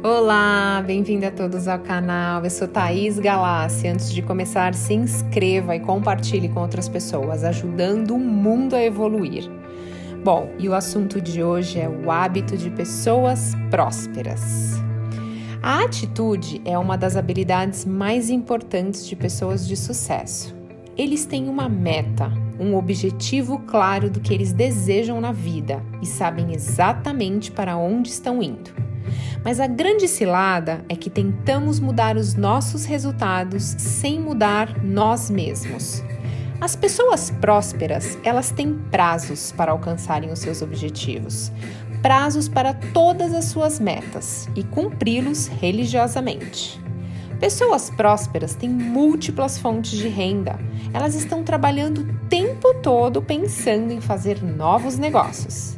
Olá, bem-vindo a todos ao canal. Eu sou Thaís Galassi. Antes de começar, se inscreva e compartilhe com outras pessoas, ajudando o mundo a evoluir. Bom, e o assunto de hoje é o hábito de pessoas prósperas. A atitude é uma das habilidades mais importantes de pessoas de sucesso. Eles têm uma meta, um objetivo claro do que eles desejam na vida e sabem exatamente para onde estão indo. Mas a grande cilada é que tentamos mudar os nossos resultados sem mudar nós mesmos. As pessoas prósperas, elas têm prazos para alcançarem os seus objetivos, prazos para todas as suas metas e cumpri-los religiosamente. Pessoas prósperas têm múltiplas fontes de renda. Elas estão trabalhando o tempo todo pensando em fazer novos negócios.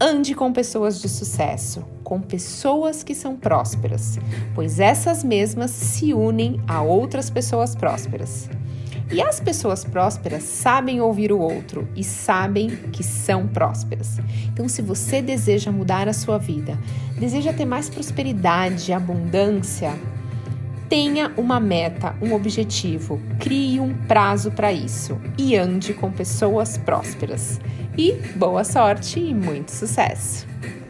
Ande com pessoas de sucesso, com pessoas que são prósperas, pois essas mesmas se unem a outras pessoas prósperas. E as pessoas prósperas sabem ouvir o outro e sabem que são prósperas. Então, se você deseja mudar a sua vida, deseja ter mais prosperidade, abundância, tenha uma meta, um objetivo, crie um prazo para isso e ande com pessoas prósperas. E boa sorte e muito sucesso!